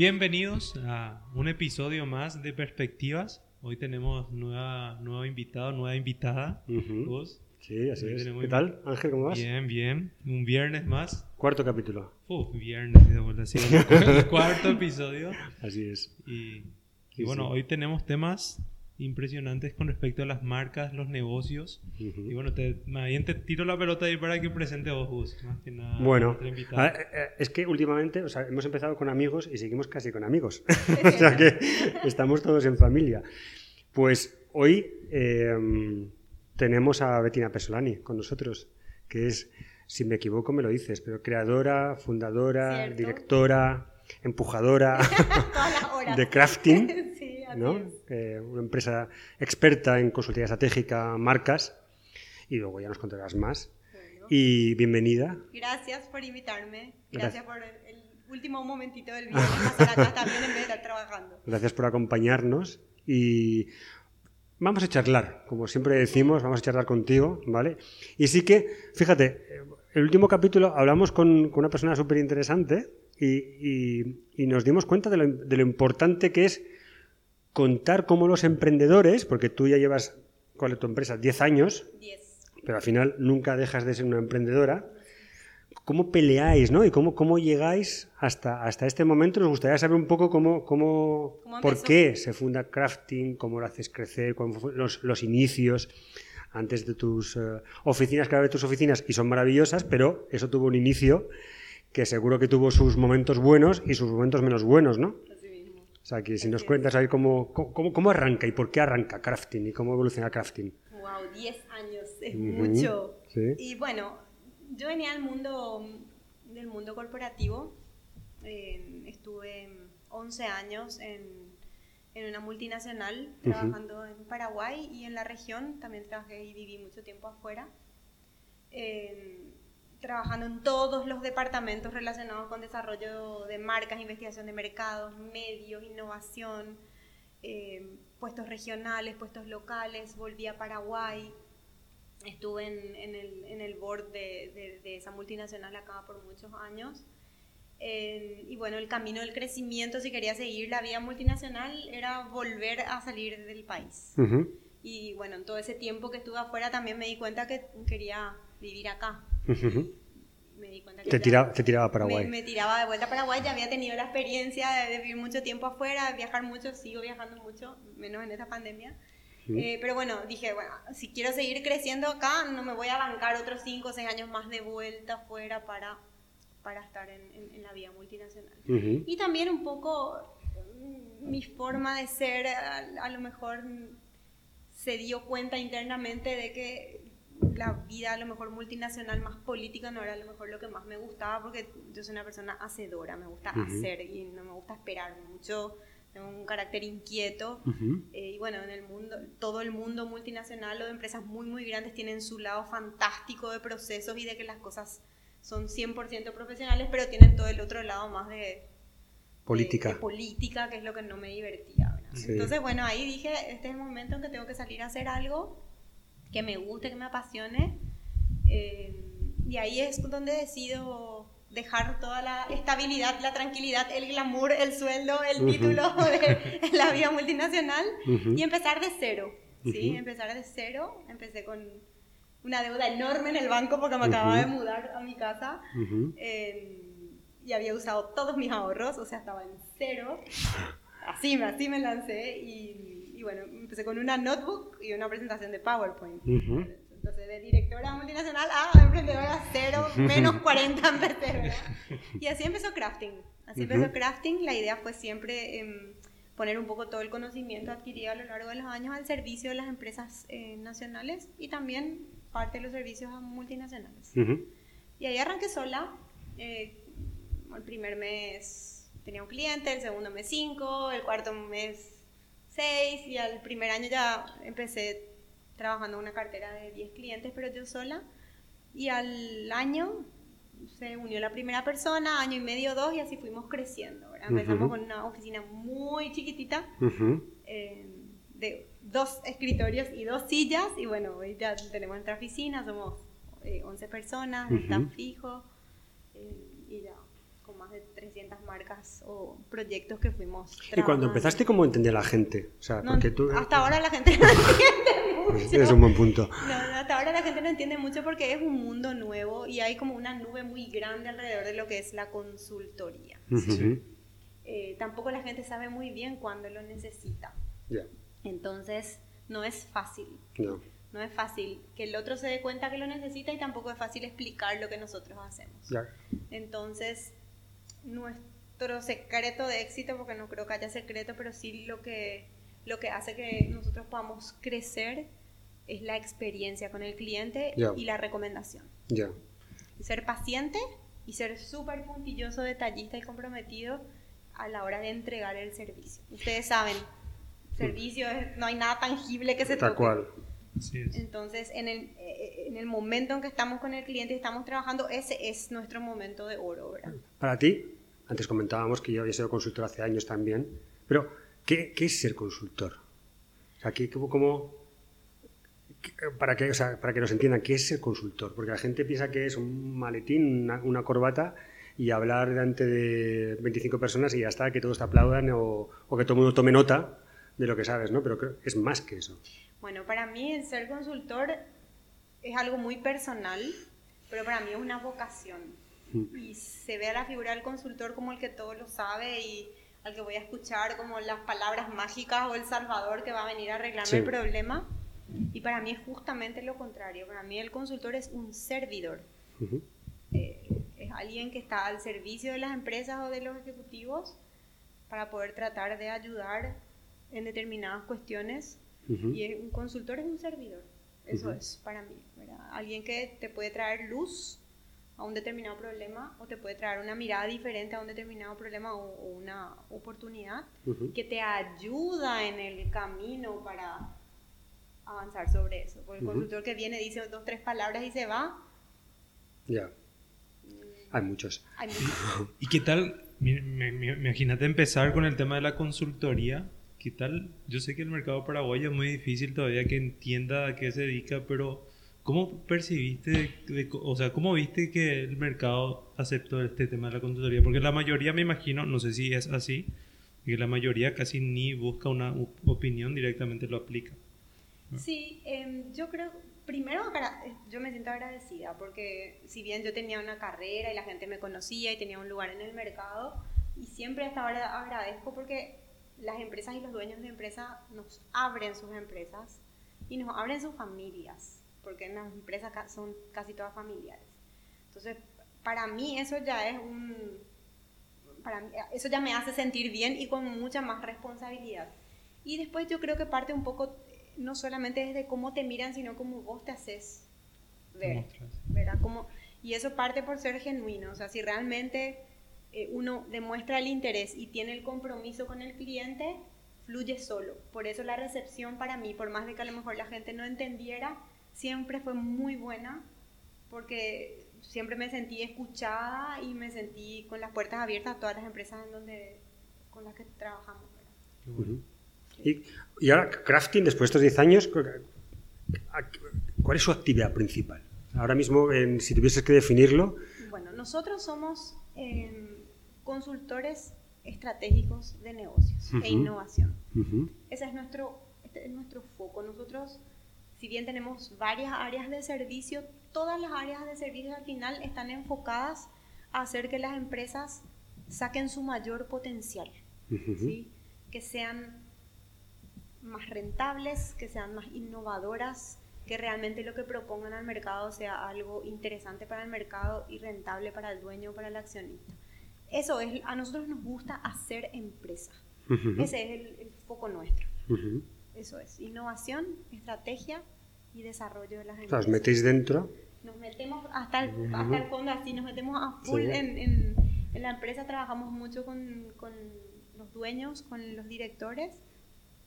Bienvenidos a un episodio más de Perspectivas. Hoy tenemos nueva, nuevo invitado, nueva invitada. ¿Vos? Sí, así es. ¿Qué tal, Ángel? ¿Cómo vas? Bien, bien. Un viernes más. Cuarto capítulo. Uh, viernes de vuelta. Sí, el cuarto episodio. Así es. Y, y bueno, hoy tenemos temas impresionantes con respecto a las marcas, los negocios. Y bueno, te, bien te tiro la pelota ahí para que presente vos, más que nada. Bueno, eh, es que últimamente, o sea, hemos empezado con amigos y seguimos casi con amigos. o sea que estamos todos en familia. Pues hoy em, tenemos a Bettina Pesolani con nosotros, que es, si me equivoco me lo dices, pero creadora, fundadora, directora, empujadora de crafting. Eh, una empresa experta en consultoría estratégica, marcas, y luego ya nos contarás más. Y bienvenida. Gracias por invitarme. Gracias, por el, último momentito del video acá también en vez de estar trabajando. Gracias por acompañarnos y vamos a charlar, como siempre decimos, vamos a charlar contigo, ¿vale? Y sí que, fíjate, el último capítulo hablamos con, con una persona súper interesante y, y, nos dimos cuenta de lo, de lo importante que es contar cómo los emprendedores, porque tú ya llevas, ¿cuál es tu empresa? 10 años, pero al final nunca dejas de ser una emprendedora. ¿Cómo peleáis, no? Y cómo, cómo llegáis hasta, hasta este momento. Nos gustaría saber un poco cómo, cómo, por qué se funda Crafting, cómo lo haces crecer, los, los inicios antes de tus eh, oficinas, cada vez tus oficinas, y son maravillosas, pero eso tuvo un inicio que seguro que tuvo sus momentos buenos y sus momentos menos buenos, ¿no? O sea, que si nos cuentas ahí cómo, cómo, cómo, arranca y por qué arranca crafting y cómo evoluciona crafting. Wow, 10 años, es mucho. Y bueno, yo venía del mundo, del mundo corporativo. Eh, estuve 11 años en, en una multinacional trabajando en Paraguay y en la región. También trabajé y viví mucho tiempo afuera. Eh, trabajando en todos los departamentos relacionados con desarrollo de marcas, investigación de mercados, medios, innovación, eh, puestos regionales, puestos locales, volví a Paraguay, estuve en, el, board de, esa multinacional acá por muchos años. y bueno, el camino del crecimiento, si quería seguir la vía multinacional, era volver a salir del país. Y bueno, en todo ese tiempo que estuve afuera también me di cuenta que quería vivir acá. Me di cuenta que te, tiraba, te tiraba a Paraguay. Me, tiraba de vuelta a Paraguay, ya había tenido la experiencia de, vivir mucho tiempo afuera, viajar mucho, sigo viajando mucho, menos en esta pandemia. Eh, pero bueno, dije, bueno, si quiero seguir creciendo acá, no me voy a bancar otros 5 o 6 años más de vuelta afuera para, para estar en, en, la vía multinacional. Y también un poco mm, mi forma de ser, a, lo mejor se dio cuenta internamente de que la vida a lo mejor multinacional más política no era a lo mejor lo que más me gustaba porque yo soy una persona hacedora, me gusta hacer y no me gusta esperar mucho, tengo un carácter inquieto. Eh, y bueno, en el mundo, todo el mundo multinacional o de empresas muy muy grandes tienen su lado fantástico de procesos y de que las cosas son 100% profesionales, pero tienen todo el otro lado más de política, política que es lo que no me divertía. Entonces bueno, ahí dije, este es el momento en que tengo que salir a hacer algo que me guste, que me apasione. Eh, y ahí es donde decido dejar toda la estabilidad, la tranquilidad, el glamour, el sueldo, el título de la vida multinacional y empezar de cero. ¿sí? Empezar de cero. Empecé con una deuda enorme en el banco porque me acababa de mudar a mi casa eh, y había usado todos mis ahorros, o sea, estaba en cero. Así, así me lancé y y bueno, empecé con una notebook y una presentación de PowerPoint. Entonces, de directora multinacional a emprendedora cero, menos 40 empecé, Y así empezó Crafting. Así empezó Crafting. La idea fue siempre em, poner un poco todo el conocimiento adquirido a lo largo de los años al servicio de las empresas eh, nacionales y también parte de los servicios multinacionales. Y ahí arranqué sola. Eh, el primer mes tenía un cliente, el segundo mes cinco, el cuarto mes y al primer año ya empecé trabajando en una cartera de 10 clientes, pero yo sola. Y al año se unió la primera persona, año y medio, dos, y así fuimos creciendo. Empezamos con una oficina muy chiquitita, eh, de dos escritorios y dos sillas, y bueno, hoy ya tenemos nuestra oficina, somos 11 eh, personas, están fijo, eh, y ya más de 300 marcas o proyectos que fuimos. ¿Y cuando empezaste, cómo entendía la gente? O sea, porque tú, hasta ahora la gente no entiende mucho. Es un buen punto. No, hasta ahora la gente no entiende mucho porque es un mundo nuevo y hay como una nube muy grande alrededor de lo que es la consultoría. Eh, tampoco la gente sabe muy bien cuándo lo necesita. Entonces, no es fácil. No. No es fácil que el otro se dé cuenta que lo necesita y tampoco es fácil explicar lo que nosotros hacemos. Entonces, nuestro secreto de éxito, porque no creo que haya secreto, pero sí lo que, lo que hace que nosotros podamos crecer es la experiencia con el cliente y la recomendación. Ser paciente y ser súper puntilloso, detallista y comprometido a la hora de entregar el servicio. Ustedes saben, servicio no hay nada tangible que se toque. cual. Entonces, en el, eh, en el momento en que estamos con el cliente y estamos trabajando, ese es nuestro momento de oro, ¿verdad? Para ti, antes comentábamos que yo había sido consultor hace años también, pero ¿qué, qué es ser consultor? O sea, ¿cómo, para, que, o sea, para que nos entiendan, ¿qué es ser consultor? Porque la gente piensa que es un maletín, una, corbata y hablar delante de 25 personas y ya está, que todos te aplaudan o, o que todo el mundo tome nota de lo que sabes, ¿no? Pero es más que eso. Bueno, para mí el ser consultor es algo muy personal, pero para mí es una vocación. Y se ve a la figura del consultor como el que todo lo sabe y al que voy a escuchar como las palabras mágicas o el salvador que va a venir a arreglarme el problema. Y para mí es justamente lo contrario. Para mí el consultor es un servidor. Eh, es alguien que está al servicio de las empresas o de los ejecutivos para poder tratar de ayudar en determinadas cuestiones y un consultor es un servidor. Eso es para mí. Alguien que te puede traer luz a un determinado problema o te puede traer una mirada diferente a un determinado problema o, una oportunidad que te ayuda en el camino para avanzar sobre eso. Porque el consultor que viene dice dos, tres palabras y se va. Ya. Mm. Hay muchos. Hay muchos. ¿Y qué tal? Imagínate empezar con el tema de la consultoría ¿Qué tal? Yo sé que el mercado paraguayo es muy difícil todavía que entienda a qué se dedica, pero ¿cómo percibiste, o sea, cómo viste que el mercado aceptó este tema de la consultoría? Porque la mayoría, me imagino, no sé si es así, que la mayoría casi ni busca una opinión, directamente lo aplica. Sí, em, yo creo, primero yo me siento agradecida porque si bien yo tenía una carrera y la gente me conocía y tenía un lugar en el mercado, y siempre hasta ahora agradezco porque las empresas y los dueños de empresas nos abren sus empresas y nos abren sus familias, porque en las empresas son casi todas familiares. Entonces, para mí eso ya es un... Para mí, eso ya me hace sentir bien y con mucha más responsabilidad. Y después yo creo que parte un poco, no solamente desde cómo te miran, sino cómo vos te haces ver. ¿verdad? Como, y eso parte por ser genuino. O sea, si realmente eh, uno demuestra el interés y tiene el compromiso con el cliente, fluye solo. Por eso la recepción para mí, por más de que a lo mejor la gente no entendiera, siempre fue muy buena, porque siempre me sentí escuchada y me sentí con las puertas abiertas a todas las empresas en donde, con las que trabajamos. y, y, ahora, Crafting, después de estos 10 años, ¿cuál es su actividad principal? Ahora mismo, si tuvieses que definirlo. Bueno, nosotros somos consultores estratégicos de negocios e innovación. Ese es nuestro, este es nuestro foco. Nosotros, si bien tenemos varias áreas de servicio, todas las áreas de servicio al final están enfocadas a hacer que las empresas saquen su mayor potencial, que sean más rentables, que sean más innovadoras, que realmente lo que propongan al mercado sea algo interesante para el mercado y rentable para el dueño o para el accionista. Eso es, a nosotros nos gusta hacer empresa. Ese es el, foco nuestro. Eso es, innovación, estrategia y desarrollo de las empresas. ¿Os metéis dentro? Nos metemos hasta el, hasta el fondo, así nos metemos a full en, en, en, la empresa, trabajamos mucho con, con, los dueños, con los directores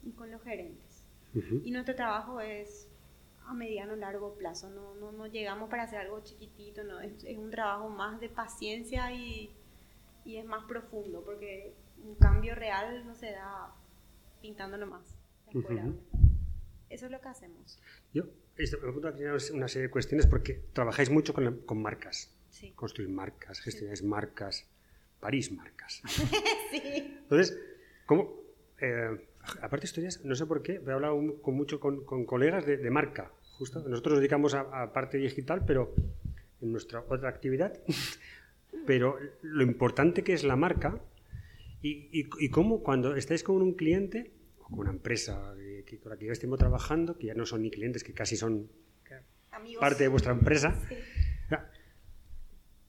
y con los gerentes. Y nuestro trabajo es a mediano largo plazo, no, no, no llegamos para hacer algo chiquitito, no, es, es un trabajo más de paciencia y y es más profundo, porque un cambio real no se da pintando nomás. Eso es lo que hacemos. Yo este, una serie de cuestiones porque trabajáis mucho con, con marcas. Construir marcas, gestionáis marcas. París Marcas. sí. Entonces, ¿cómo? Eh, aparte historias, no sé por qué, he hablado con mucho con, colegas de, marca, justo. Nosotros nos dedicamos a, parte digital, pero en nuestra otra actividad. pero lo importante que es la marca y, y, cómo cuando estáis con un cliente o con una empresa que, con la que ya estemos trabajando, que ya no son ni clientes, que casi son parte de vuestra empresa,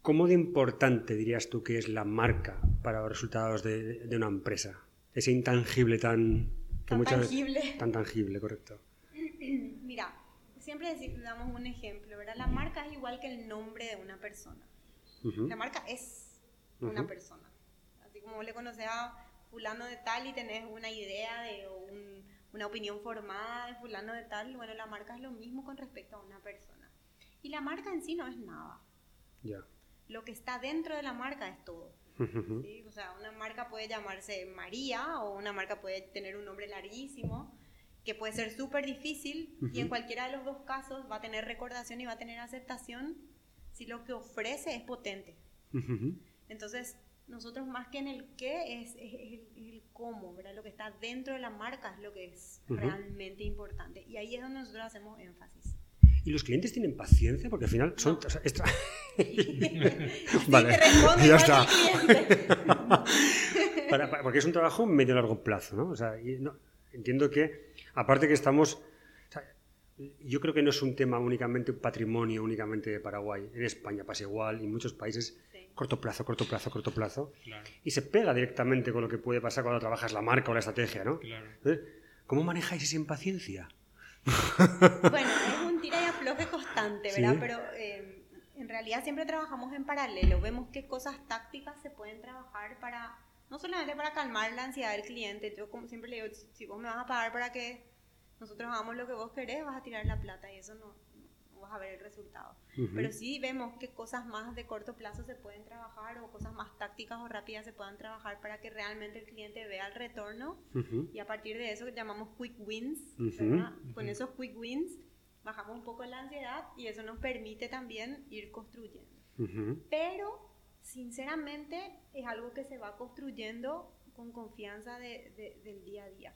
¿cómo de importante dirías tú que es la marca para los resultados de una empresa? ese intangible tan... Tan tangible. tan tangible, correcto. Mira, siempre damos un ejemplo, ¿verdad? La marca es igual que el nombre de una persona. La marca es una persona. Así como le conoces a fulano de tal y tenés una idea de o una opinión formada de fulano de tal, bueno, la marca es lo mismo con respecto a una persona. Y la marca en sí no es nada. Ya. Lo que está dentro de la marca es todo. O sea, una marca puede llamarse María o una marca puede tener un nombre larguísimo que puede ser súper difícil y en cualquiera de los dos casos va a tener recordación y va a tener aceptación si lo que ofrece es potente. Entonces, nosotros más que en el qué es, el, cómo, ¿verdad? Lo que está dentro de la marca es lo que es realmente importante. Y ahí es donde nosotros hacemos énfasis. ¿Y los clientes tienen paciencia? Porque al final son... vale, ya está. porque es un trabajo medio largo plazo, ¿no? O sea, entiendo que, aparte que estamos... yo creo que no es un tema únicamente un patrimonio, únicamente de Paraguay. En España pasa igual y en muchos países corto plazo, corto plazo, corto plazo. Y se pega directamente con lo que puede pasar cuando trabajas la marca o la estrategia, ¿no? ¿Cómo manejáis esa impaciencia? Bueno, es un tira y afloje constante, ¿verdad? Pero eh, en realidad siempre trabajamos en paralelo. Vemos qué cosas tácticas se pueden trabajar para, no solamente para calmar la ansiedad del cliente. Yo como siempre le digo, si vos me vas a pagar para que nosotros hagamos lo que vos querés, vas a tirar la plata y eso no, a ver el resultado. Pero sí vemos que cosas más de corto plazo se pueden trabajar o cosas más tácticas o rápidas se puedan trabajar para que realmente el cliente vea el retorno. Y a partir de eso llamamos quick wins. Con esos quick wins bajamos un poco la ansiedad y eso nos permite también ir construyendo. Pero sinceramente es algo que se va construyendo con confianza de, del día a día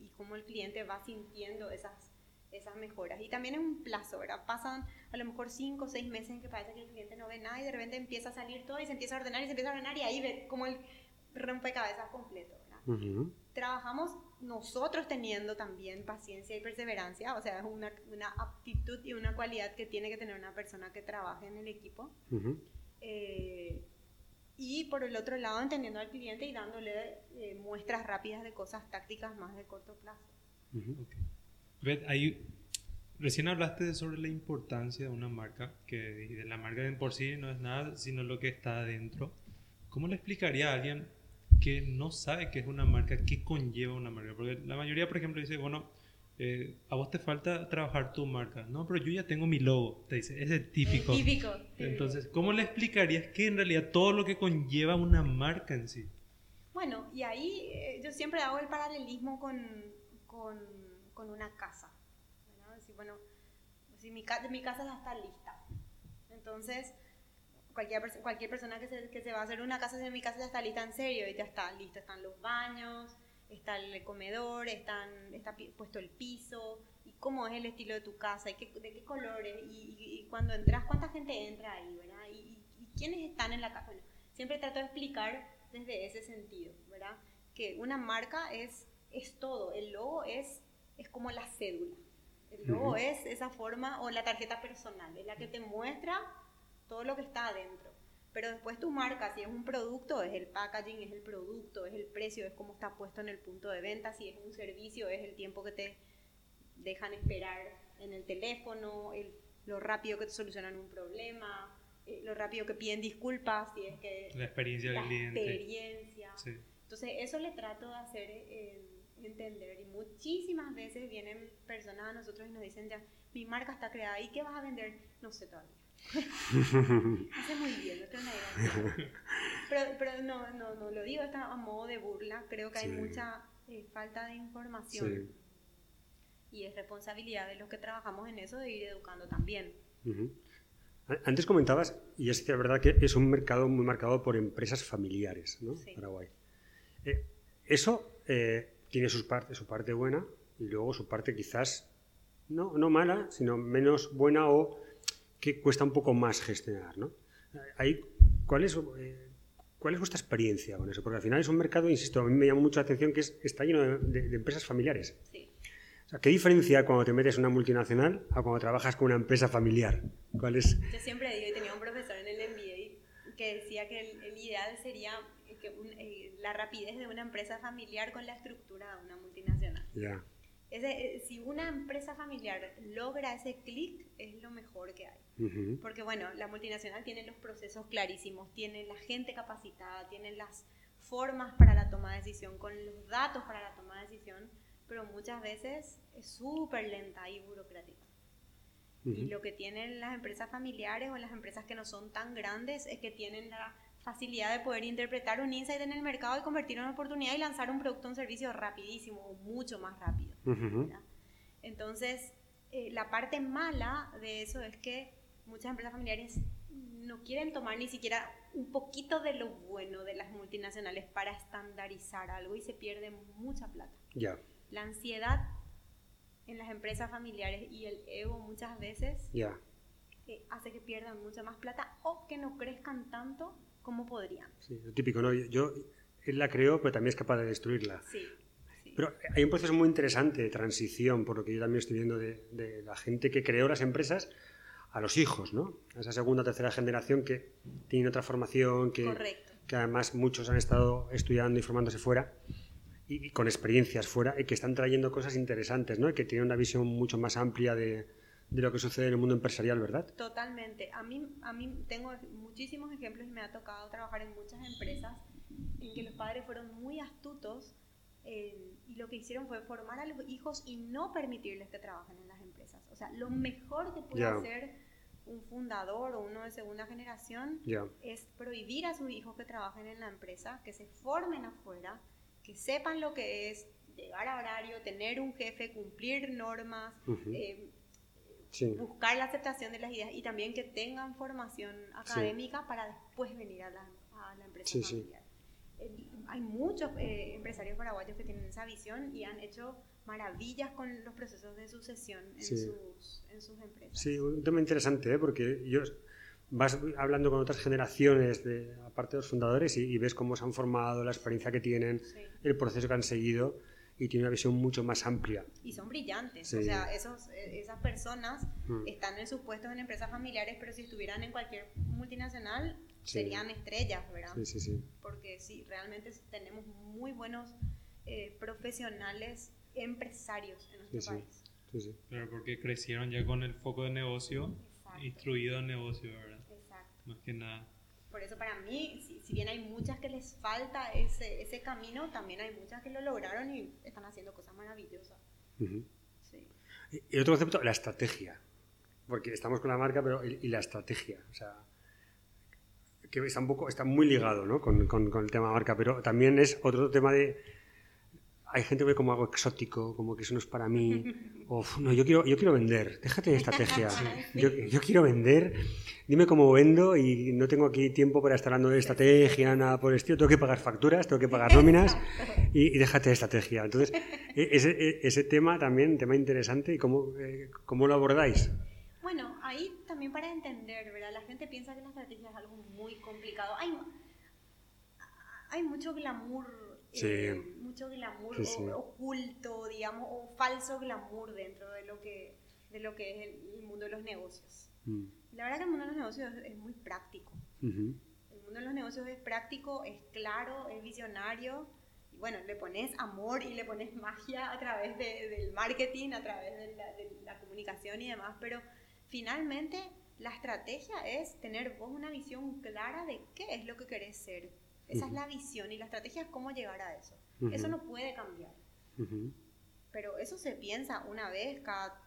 y cómo el cliente va sintiendo esas esas mejoras. Y también es un plazo, ¿verdad? Pasan a lo mejor 5 o 6 meses en que parece que el cliente no ve nada y de repente empieza a salir todo y se empieza a ordenar y se empieza a ordenar y ahí ve como el rompecabezas completo, ¿verdad? Trabajamos nosotros teniendo también paciencia y perseverancia, o sea, es una, una, aptitud y una cualidad que tiene que tener una persona que trabaje en el equipo. Eh, y por el otro lado, entendiendo al cliente y dándole eh, muestras rápidas de cosas tácticas más de corto plazo. Ahí, recién hablaste sobre la importancia de una marca, que de la marca en por sí no es nada, sino lo que está adentro. ¿Cómo le explicaría a alguien que no sabe qué es una marca, qué conlleva una marca? Porque la mayoría, por ejemplo, dice, bueno, eh, a vos te falta trabajar tu marca. No, pero yo ya tengo mi logo, te dice, es el típico. típico. Entonces, ¿cómo le explicarías que en realidad todo lo que conlleva una marca en sí? Bueno, y ahí eh, yo siempre hago el paralelismo con, con con una casa. Decir, bueno, si mi, mi casa ya está lista. Entonces, cualquier, cualquier persona que se, que se va a hacer una casa, si mi casa ya está lista en serio, y ya está lista, están los baños, está el comedor, están, está puesto el piso, y cómo es el estilo de tu casa, y qué, de qué colores, y, cuando entras, cuánta gente entra ahí, ¿verdad? Y, quiénes están en la casa. Bueno, siempre trato de explicar desde ese sentido, ¿verdad? Que una marca es, es todo, el logo es es como la cédula. El logo es esa forma, o la tarjeta personal, es la que te muestra todo lo que está adentro. Pero después tu marca, si es un producto, es el packaging, es el producto, es el precio, es cómo está puesto en el punto de venta, si es un servicio, es el tiempo que te dejan esperar en el teléfono, lo rápido que te solucionan un problema, eh, lo rápido que piden disculpas, si es que... La experiencia del cliente. experiencia. Entonces, eso le trato de hacer... Eh, entender. Y muchísimas veces vienen personas a nosotros y nos dicen ya, mi marca está creada, ¿y qué vas a vender? No sé todavía. Hace muy bien, no idea. Pero, pero no, no, no, lo digo a modo de burla, creo que hay mucha eh, falta de información. Y es responsabilidad de los que trabajamos en eso de ir educando también. Antes comentabas, y es verdad que es un mercado muy marcado por empresas familiares, ¿no? Paraguay. Eh, eso eh, tiene sus parte, su parte buena y luego su parte quizás no, no mala, sino menos buena o que cuesta un poco más gestionar, ¿no? ¿cuál, es, eh, ¿Cuál es vuestra experiencia con eso? Porque al final es un mercado, insisto, a mí me llama mucho la atención que es, está lleno de, empresas familiares. Sí. O sea, ¿Qué diferencia cuando te metes en una multinacional a cuando trabajas con una empresa familiar? ¿Cuál es? Yo siempre digo, y tenía un profesor en el MBA que decía que el, ideal sería que eh, la rapidez de una empresa familiar con la estructura de una multinacional. Ya. Eh, si una empresa familiar logra ese clic, es lo mejor que hay. Porque bueno, la multinacional tiene los procesos clarísimos, tiene la gente capacitada, tiene las formas para la toma de decisión, con los datos para la toma de decisión, pero muchas veces es súper lenta y burocrática. Y lo que tienen las empresas familiares o las empresas que no son tan grandes es que tienen la facilidad de poder interpretar un insight en el mercado y convertirlo en oportunidad y lanzar un producto o un servicio rapidísimo o mucho más rápido. Entonces, eh, la parte mala de eso es que muchas empresas familiares no quieren tomar ni siquiera un poquito de lo bueno de las multinacionales para estandarizar algo y se pierde mucha plata. Ya. La ansiedad en las empresas familiares y el ego muchas veces ya. Eh, hace que pierdan mucha más plata o que no crezcan tanto como podrían. Sí, lo típico, ¿no? Yo, él la creó, pero también es capaz de destruirla. Sí. Pero hay un proceso muy interesante de transición, por lo que yo también estoy viendo de, la gente que creó las empresas a los hijos, ¿no? A esa segunda o tercera generación que tiene otra formación, que, que además muchos han estado estudiando y formándose fuera y, con experiencias fuera y que están trayendo cosas interesantes, ¿no? Y que tienen una visión mucho más amplia de, de lo que sucede en el mundo empresarial, ¿verdad? Totalmente. A mí, a mí tengo muchísimos ejemplos y me ha tocado trabajar en muchas empresas en que los padres fueron muy astutos eh, y lo que hicieron fue formar a los hijos y no permitirles que trabajen en las empresas. O sea, lo mejor que puede hacer un fundador o uno de segunda generación es prohibir a sus hijos que trabajen en la empresa, que se formen afuera, que sepan lo que es llegar a horario, tener un jefe, cumplir normas, buscar la aceptación de las ideas y también que tengan formación académica para después venir a la, a la empresa familiar. hay muchos eh, empresarios paraguayos que tienen esa visión y han hecho maravillas con los procesos de sucesión en, sus, en sus, empresas. Sí, un tema interesante, ¿eh? porque yo vas hablando con otras generaciones, de, aparte de los fundadores, y, y ves cómo se han formado, la experiencia que tienen, el proceso que han seguido y tiene una visión mucho más amplia. Y son brillantes, o sea, esos, e, esas personas mm. están en sus puestos en empresas familiares, pero si estuvieran en cualquier multinacional serían estrellas, ¿verdad? Sí, sí, sí. Porque sí, realmente tenemos muy buenos eh, profesionales empresarios en nuestro país. Sí, sí. Claro, porque crecieron ya con el foco de negocio, instruido en negocio, ¿verdad? Exacto. Más que nada. Por eso para mí, si, bien hay muchas que les falta ese, ese, camino, también hay muchas que lo lograron y están haciendo cosas maravillosas. sí. y, otro concepto, la estrategia. Porque estamos con la marca, pero y, la estrategia. O sea, que está, un poco, está muy ligado ¿no? con, con, con el tema marca, pero también es otro tema de hay gente que ve como algo exótico, como que eso no es para mí. No, yo quiero, yo quiero vender. Déjate de estrategia. Yo, yo, quiero vender. Dime cómo vendo y no tengo aquí tiempo para estar hablando de estrategia, nada por el estilo. Tengo que pagar facturas, tengo que pagar nóminas y, déjate de estrategia. Entonces, e, ese, e, ese tema también, tema interesante. ¿Y cómo, eh, cómo lo abordáis? Bueno, ahí también para entender, ¿verdad? La gente piensa que la estrategia es algo muy complicado. Hay, hay mucho glamour eh, mucho glamour oculto, digamos, o falso glamour dentro de lo que, de lo que es el, mundo de los negocios. Mm. La verdad que el mundo de los negocios es, muy práctico. El mundo de los negocios es práctico, es claro, es visionario. Y bueno, le pones amor y le pones magia a través del marketing, a través de la, de la comunicación y demás, pero finalmente la estrategia es tener vos una visión clara de qué es lo que querés ser esa es la visión y la estrategia es cómo llegar a eso. Eso no puede cambiar. Pero eso se piensa una vez cada,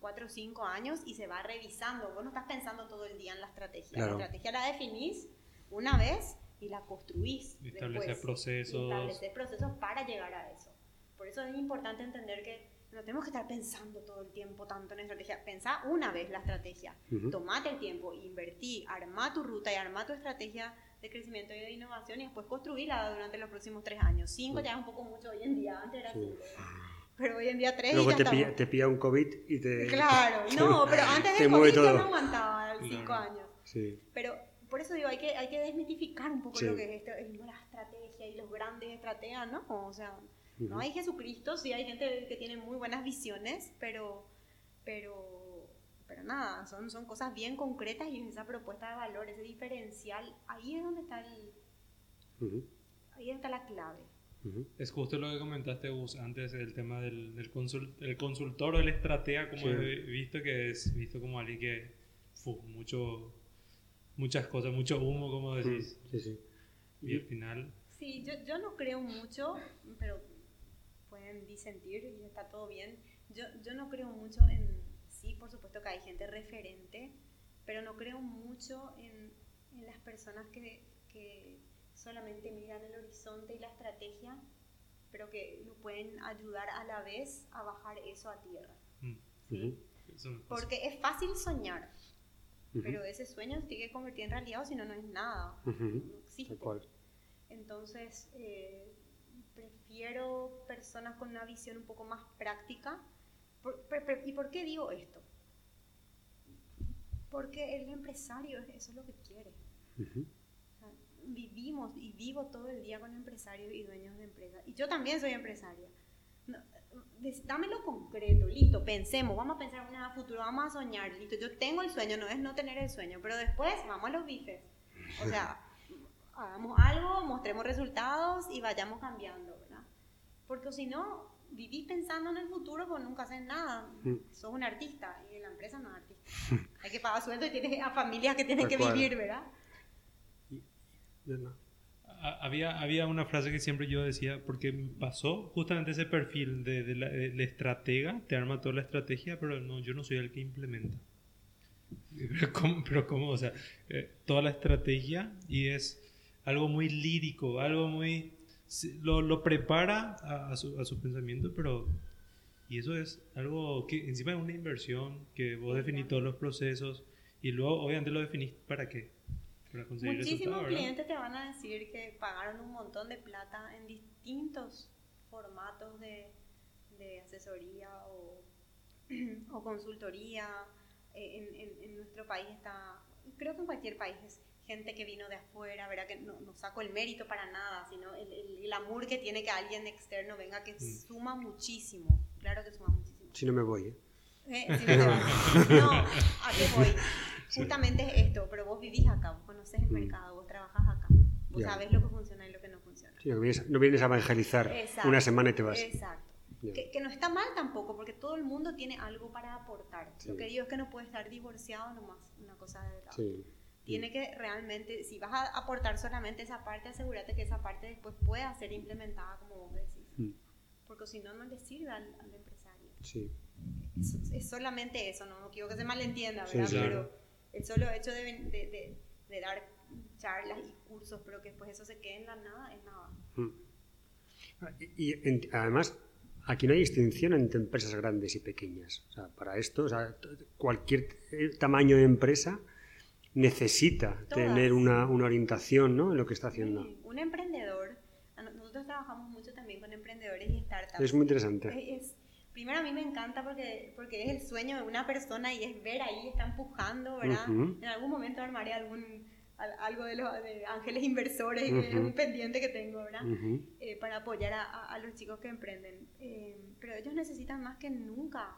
cuatro o cinco años y se va revisando. Vos no estás pensando todo el día en la estrategia. La estrategia la definís una vez y la construís. Establecer procesos. Establecer procesos para llegar a eso. Por eso es importante entender que no tenemos que estar pensando todo el tiempo tanto en estrategia. Pensá una vez la estrategia. Tomate el tiempo, invertí, arma tu ruta y arma tu estrategia de crecimiento y de innovación y después construirla durante los próximos tres años. Cinco ya es un poco mucho hoy en día, antes era cinco. Pero hoy en día tres Luego y ya te, pilla, te pilla un COVID y te... Claro, no, pero antes del COVID yo no aguantaba cinco años. Sí. Pero por eso digo, hay que, hay que desmitificar un poco lo que es esto, la estrategia y los grandes estrategas, ¿no? O sea, no hay Jesucristo, sí hay gente que tiene muy buenas visiones, pero, pero, pero nada, son, son cosas bien concretas y esa propuesta de valor, ese diferencial, ahí es donde está el, ahí está la clave. Es justo lo que comentaste vos antes, el tema del, del el consultor o el estratega, como he visto que es visto como alguien que mucho muchas cosas, mucho humo, como decís. Sí, sí. Y al final... Sí, yo, yo no creo mucho, pero pueden disentir y está todo bien. Yo, yo no creo mucho en... Sí, por supuesto que hay gente referente, pero no creo mucho en, en las personas que, que solamente miran el horizonte y la estrategia, pero que no pueden ayudar a la vez a bajar eso a tierra. Mm. ¿sí? Porque es fácil soñar, pero ese sueño se tiene que convertir en realidad o si no, no es nada. No existe. Entonces, eh, prefiero personas con una visión un poco más práctica. ¿Y por qué digo esto? Porque el empresario, eso es lo que quiere. vivimos y vivo todo el día con empresarios y dueños de empresas. Y yo también soy empresaria dámelo concreto, listo, pensemos, vamos a pensar en un futuro, vamos a soñar, listo, yo tengo el sueño, no es no tener el sueño, pero después vamos a los bifes. O sea, hagamos algo, mostremos resultados y vayamos cambiando, ¿verdad? Porque si no, vivís pensando en el futuro, pues nunca haces nada. Mm. Sos un artista y en la empresa no es artista. Hay que pagar sueldo y tienes a familias que tienen que vivir, ¿verdad? había, había una frase que siempre yo decía, porque pasó justamente ese perfil de, la, estratega, te arma toda la estrategia, pero no, yo no soy el que implementa. Pero ¿cómo? Pero ¿cómo? O sea, eh, toda la estrategia y es algo muy lírico, algo muy... Lo, lo prepara a, su, a su pensamiento, pero... Y eso es algo que encima es una inversión, que vos definís todos los procesos y luego obviamente lo definís para qué Muchísimos clientes te van a decir que pagaron un montón de plata en distintos formatos de, de asesoría o, o consultoría. Eh, en, en, nuestro país está, creo que en cualquier país es gente que vino de afuera, ¿verdad? Que no, no saco el mérito para nada, sino el, el, amor que tiene que alguien externo venga, que mm. suma muchísimo. Claro que suma muchísimo. Si no me voy, ¿eh? eh si no, no, ¿a qué voy? Justamente es esto, pero vos vivís acá, vos conoces el mm. mercado, vos trabajas acá, vos sabés lo que funciona y lo que no funciona. Sí, no, vienes, a evangelizar una semana y te vas. Exacto. Que, que, no está mal tampoco, porque todo el mundo tiene algo para aportar. Lo que digo es que no puede estar divorciado nomás una cosa de la sí. Tiene que realmente, si vas a aportar solamente esa parte, asegúrate que esa parte después pueda ser implementada como vos decís. Mm. Porque si no, no le sirve al, empresario. Sí. Es, solamente eso, no, no quiero que se malentienda, ¿verdad? Pero el solo hecho de, de, de, dar charlas y cursos, pero que después eso se quede en la nada, es nada. Hmm. Y, además, aquí no hay distinción entre empresas grandes y pequeñas. O sea, para esto, o sea, cualquier tamaño de empresa necesita tener una, una, orientación ¿no? en lo que está haciendo. un emprendedor, nosotros trabajamos mucho también con emprendedores y startups. Es muy interesante. Es, primero a mí me encanta porque, porque es el sueño de una persona y es ver ahí, está empujando, ¿verdad? En algún momento armaré algún, algo de los ángeles inversores, es un pendiente que tengo, ¿verdad? Eh, para apoyar a, a, los chicos que emprenden. Eh, pero ellos necesitan más que nunca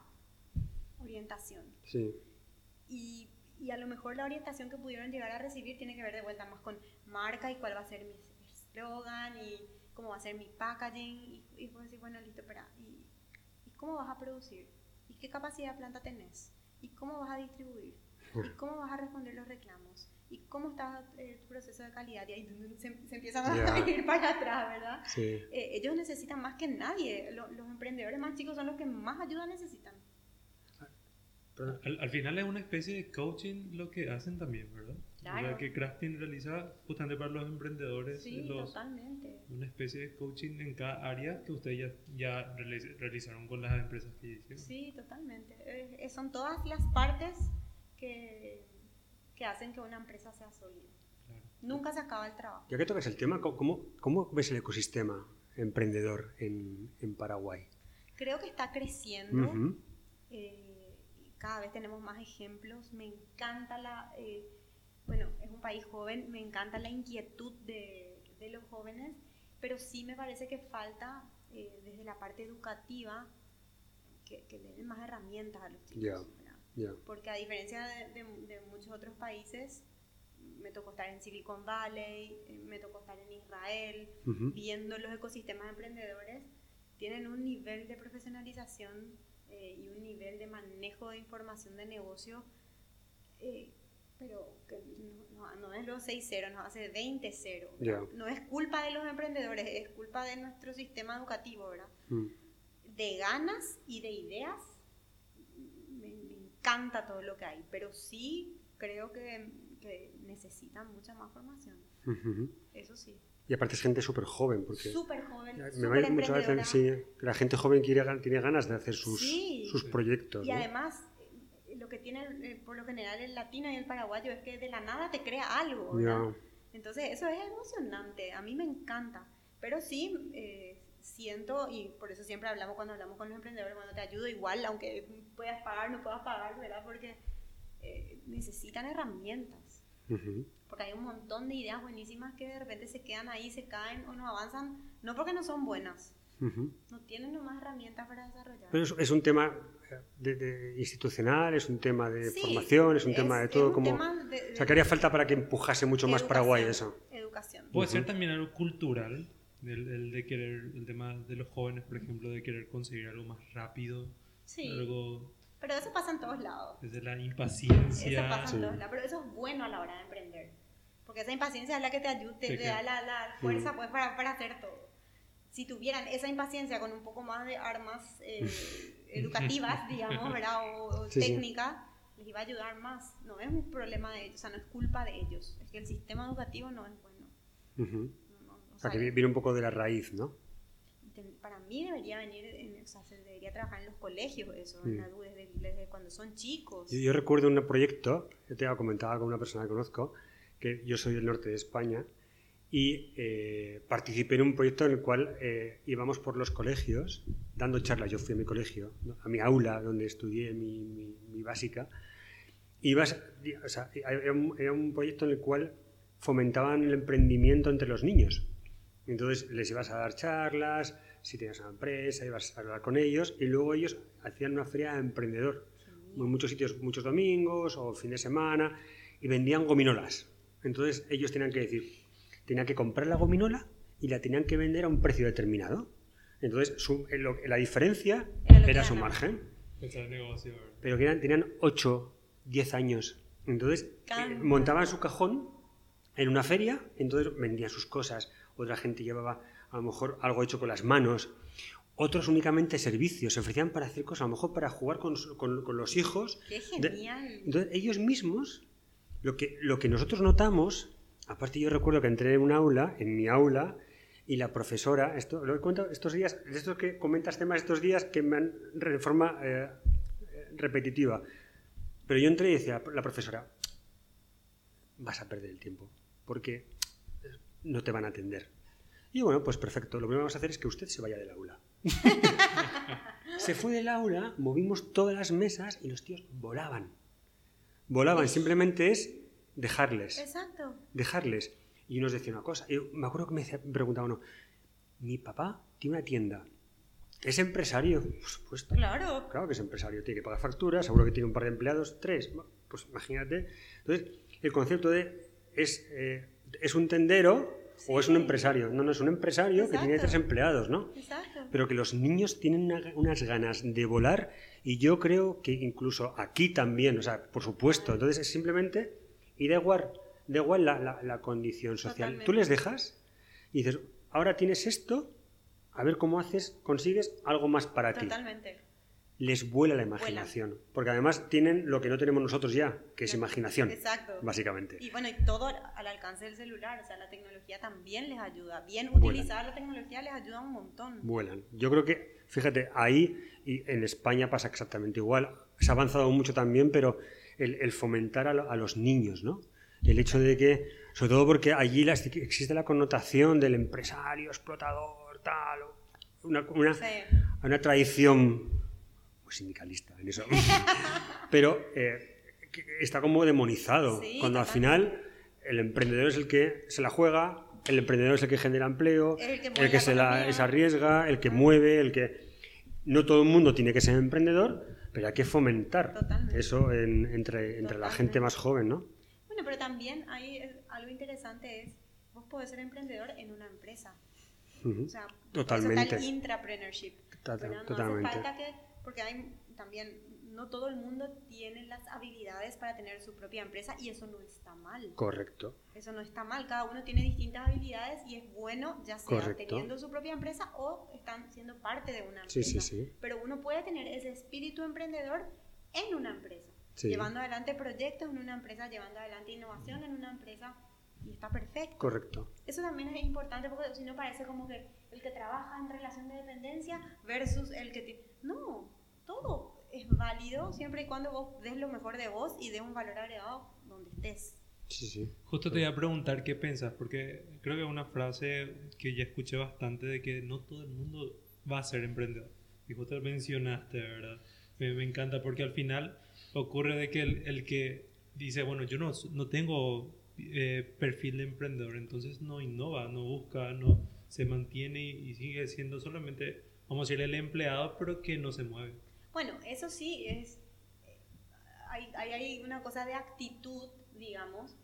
orientación. Sí. Y, y, a lo mejor la orientación que pudieron llegar a recibir tiene que ver de vuelta más con marca y cuál va a ser mi eslogan y cómo va a ser mi packaging. Y, y puedo decir, bueno, listo, espera. Y, cómo vas a producir, y qué capacidad de planta tenés, y cómo vas a distribuir, y cómo vas a responder los reclamos, y cómo está el proceso de calidad, y ahí se, empiezan a ir para atrás, ¿verdad? Eh, ellos necesitan más que nadie, los, emprendedores más chicos son los que más ayuda necesitan. Al, final es una especie de coaching lo que hacen también, ¿verdad? Claro. que Crafting realiza justamente para los emprendedores. Sí, los, totalmente. una especie de coaching en cada área que ustedes ya, ya realizaron con las empresas que hicieron. Sí, totalmente. Eh, son todas las partes que, que hacen que una empresa sea sólida. Nunca se acaba el trabajo. Ya que tocas el tema, ¿cómo, cómo ves el ecosistema emprendedor en, en Paraguay? Creo que está creciendo. Eh, cada vez tenemos más ejemplos. Me encanta la... Eh, bueno, es un país joven, me encanta la inquietud de, de los jóvenes, pero sí me parece que falta eh, desde la parte educativa que, que, le den más herramientas a los chicos. Porque a diferencia de, de, muchos otros países, me tocó estar en Silicon Valley, eh, me tocó estar en Israel, viendo los ecosistemas emprendedores, tienen un nivel de profesionalización eh, y un nivel de manejo de información de negocio, eh, pero que no, no, es los 6-0, no hace 20-0. No es culpa de los emprendedores, es culpa de nuestro sistema educativo, ¿verdad? Mm. De ganas y de ideas, me, me encanta todo lo que hay, pero sí creo que que necesitan mucha más formación. Eso sí. Y aparte es gente súper joven. Porque súper joven. Me mucho la sí, la gente joven quiere, tiene ganas de hacer sus, sus proyectos. Y además, eh, lo que tiene eh, por lo general el latino y el paraguayo es que de la nada te crea algo. Entonces, eso es emocionante. A mí me encanta. Pero sí, eh, siento, y por eso siempre hablamos cuando hablamos con los emprendedores, cuando te ayudo igual, aunque puedas pagar, no puedas pagar, ¿verdad? Porque necesitan herramientas. Porque hay un montón de ideas buenísimas que de repente se quedan ahí, se caen o no avanzan, no porque no son buenas, no tienen nomás herramientas para desarrollar. Pero es, un tema de, institucional, es un tema de formación, es un tema de todo. como, o sea, que haría falta para que empujase mucho más Paraguay eso. Educación. Puede ser también algo cultural, el, de querer, el tema de los jóvenes, por ejemplo, de querer conseguir algo más rápido, algo pero eso pasa en todos lados. Desde la impaciencia. Eso pasa en todos lados, pero eso es bueno a la hora de emprender. Porque esa impaciencia es la que te ayuda, te, da la, la fuerza pues, para, para, hacer todo. Si tuvieran esa impaciencia con un poco más de armas eh, educativas, digamos, ¿verdad? O, técnicas, les iba a ayudar más. No es un problema de ellos, o sea, no es culpa de ellos. Es que el sistema educativo no es bueno. o sea, que viene un poco de la raíz, ¿no? para mí debería venir, debería trabajar en los colegios eso, desde, cuando son chicos. Yo, recuerdo un proyecto, yo te comentado con una persona que conozco, que yo soy del norte de España, y eh, participé en un proyecto en el cual eh, íbamos por los colegios dando charlas. Yo fui a mi colegio, a mi aula donde estudié mi, mi, básica. Ibas, o sea, era, un, era un proyecto en el cual fomentaban el emprendimiento entre los niños. Entonces les ibas a dar charlas, si tenías una empresa, ibas a hablar con ellos y luego ellos hacían una feria de emprendedor en muchos sitios, muchos domingos o fin de semana y vendían gominolas. Entonces ellos tenían que decir, tenían que comprar la gominola y la tenían que vender a un precio determinado. Entonces la diferencia era, su margen. Pero que eran, tenían 8, 10 años. Entonces eh, montaban su cajón en una feria, entonces vendían sus cosas otra gente llevaba a lo mejor algo hecho con las manos, otros únicamente servicios, se ofrecían para hacer cosas, a lo mejor para jugar con, con, los hijos. ¡Qué genial! entonces, ellos mismos, lo que, lo que nosotros notamos, aparte yo recuerdo que entré en un aula, en mi aula, y la profesora, esto lo cuento estos días, de estos que comentas temas estos días que me han de forma eh, repetitiva, pero yo entré y decía la profesora, vas a perder el tiempo, porque no te van a atender. Y bueno, pues perfecto, lo primero que vamos a hacer es que usted se vaya del aula. se fue del aula, movimos todas las mesas y los tíos volaban. Volaban, simplemente es dejarles. Exacto. Dejarles. Y nos decía una cosa, yo me acuerdo que me preguntaba uno, mi papá tiene una tienda, ¿Es empresario? Por supuesto. Claro. Claro que es empresario. Tiene que pagar facturas, seguro que tiene un par de empleados, tres. Pues imagínate. Entonces, el concepto de es eh, es un tendero o es un empresario. No, no es un empresario que tiene tres empleados, ¿no? Exacto. Pero que los niños tienen unas ganas de volar y yo creo que incluso aquí también, o sea, por supuesto. Entonces es simplemente, y da igual, da igual la, condición social. Tú les dejas y dices, ahora tienes esto, a ver cómo haces, consigues algo más para ti. Totalmente. Les vuela la imaginación. Porque además tienen lo que no tenemos nosotros ya, que es imaginación. Exacto. Básicamente. Y bueno, y todo al alcance del celular, o sea, la tecnología también les ayuda. Bien utilizada la tecnología les ayuda un montón. Vuelan. Yo creo que, fíjate, ahí y en España pasa exactamente igual. Se ha avanzado mucho también, pero el, fomentar a, los niños, ¿no? El hecho de que, sobre todo porque allí existe la connotación del empresario, explotador, tal, una, una, una tradición sindicalista en eso. Pero eh, está como demonizado, cuando al final el emprendedor es el que se la juega, el emprendedor es el que genera empleo, el que, se, la, arriesga, el que mueve, el que... No todo el mundo tiene que ser emprendedor, pero hay que fomentar eso entre, entre la gente más joven, ¿no? Bueno, pero también hay algo interesante es, vos podés ser emprendedor en una empresa. o sea, Totalmente. el intrapreneurship. Totalmente. No hace falta que porque hay también, no todo el mundo tiene las habilidades para tener su propia empresa y eso no está mal. Correcto. Eso no está mal, cada uno tiene distintas habilidades y es bueno, ya sea teniendo su propia empresa o están siendo parte de una empresa. Sí, sí, sí. Pero uno puede tener ese espíritu emprendedor en una empresa, llevando adelante proyectos en una empresa, llevando adelante innovación en una empresa y está perfecto. Correcto. Eso también es importante porque si no parece como que el que trabaja en relación de dependencia versus el que... No, todo es válido siempre y cuando vos des lo mejor de vos y des un valor agregado donde estés. Sí, sí. Justo te voy a preguntar qué piensas, porque creo que es una frase que ya escuché bastante de que no todo el mundo va a ser emprendedor. Y justo mencionaste, ¿verdad? Me, me encanta porque al final ocurre de que el, el que dice, bueno, yo no, no tengo eh, perfil de emprendedor, entonces no innova, no busca, no se mantiene y, sigue siendo solamente, vamos a decir, el empleado, pero que no se mueve. Bueno, eso sí es, hay, una cosa de actitud, digamos,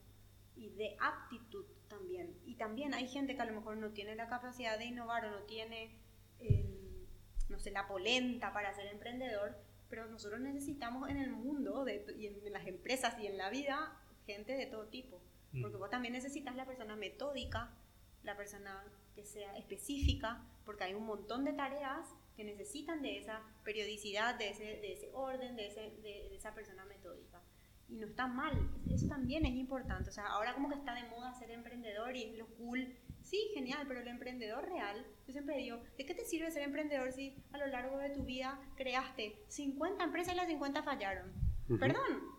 y de aptitud también. Y también hay gente que a lo mejor no tiene la capacidad de innovar o no tiene, eh, no sé, la polenta para ser emprendedor, pero nosotros necesitamos en el mundo, de, y en las empresas y en la vida, gente de todo tipo. Mm. Porque vos también necesitas la persona metódica, la persona que sea específica, porque hay un montón de tareas que necesitan de esa periodicidad, de ese, de ese orden, de, ese, de, esa persona metódica. Y no está mal, eso también es importante. O sea, ahora como que está de moda ser emprendedor y es lo cool. Sí, genial, pero el emprendedor real, yo siempre digo, ¿de qué te sirve ser emprendedor si a lo largo de tu vida creaste 50 empresas y las 50 fallaron? Perdón,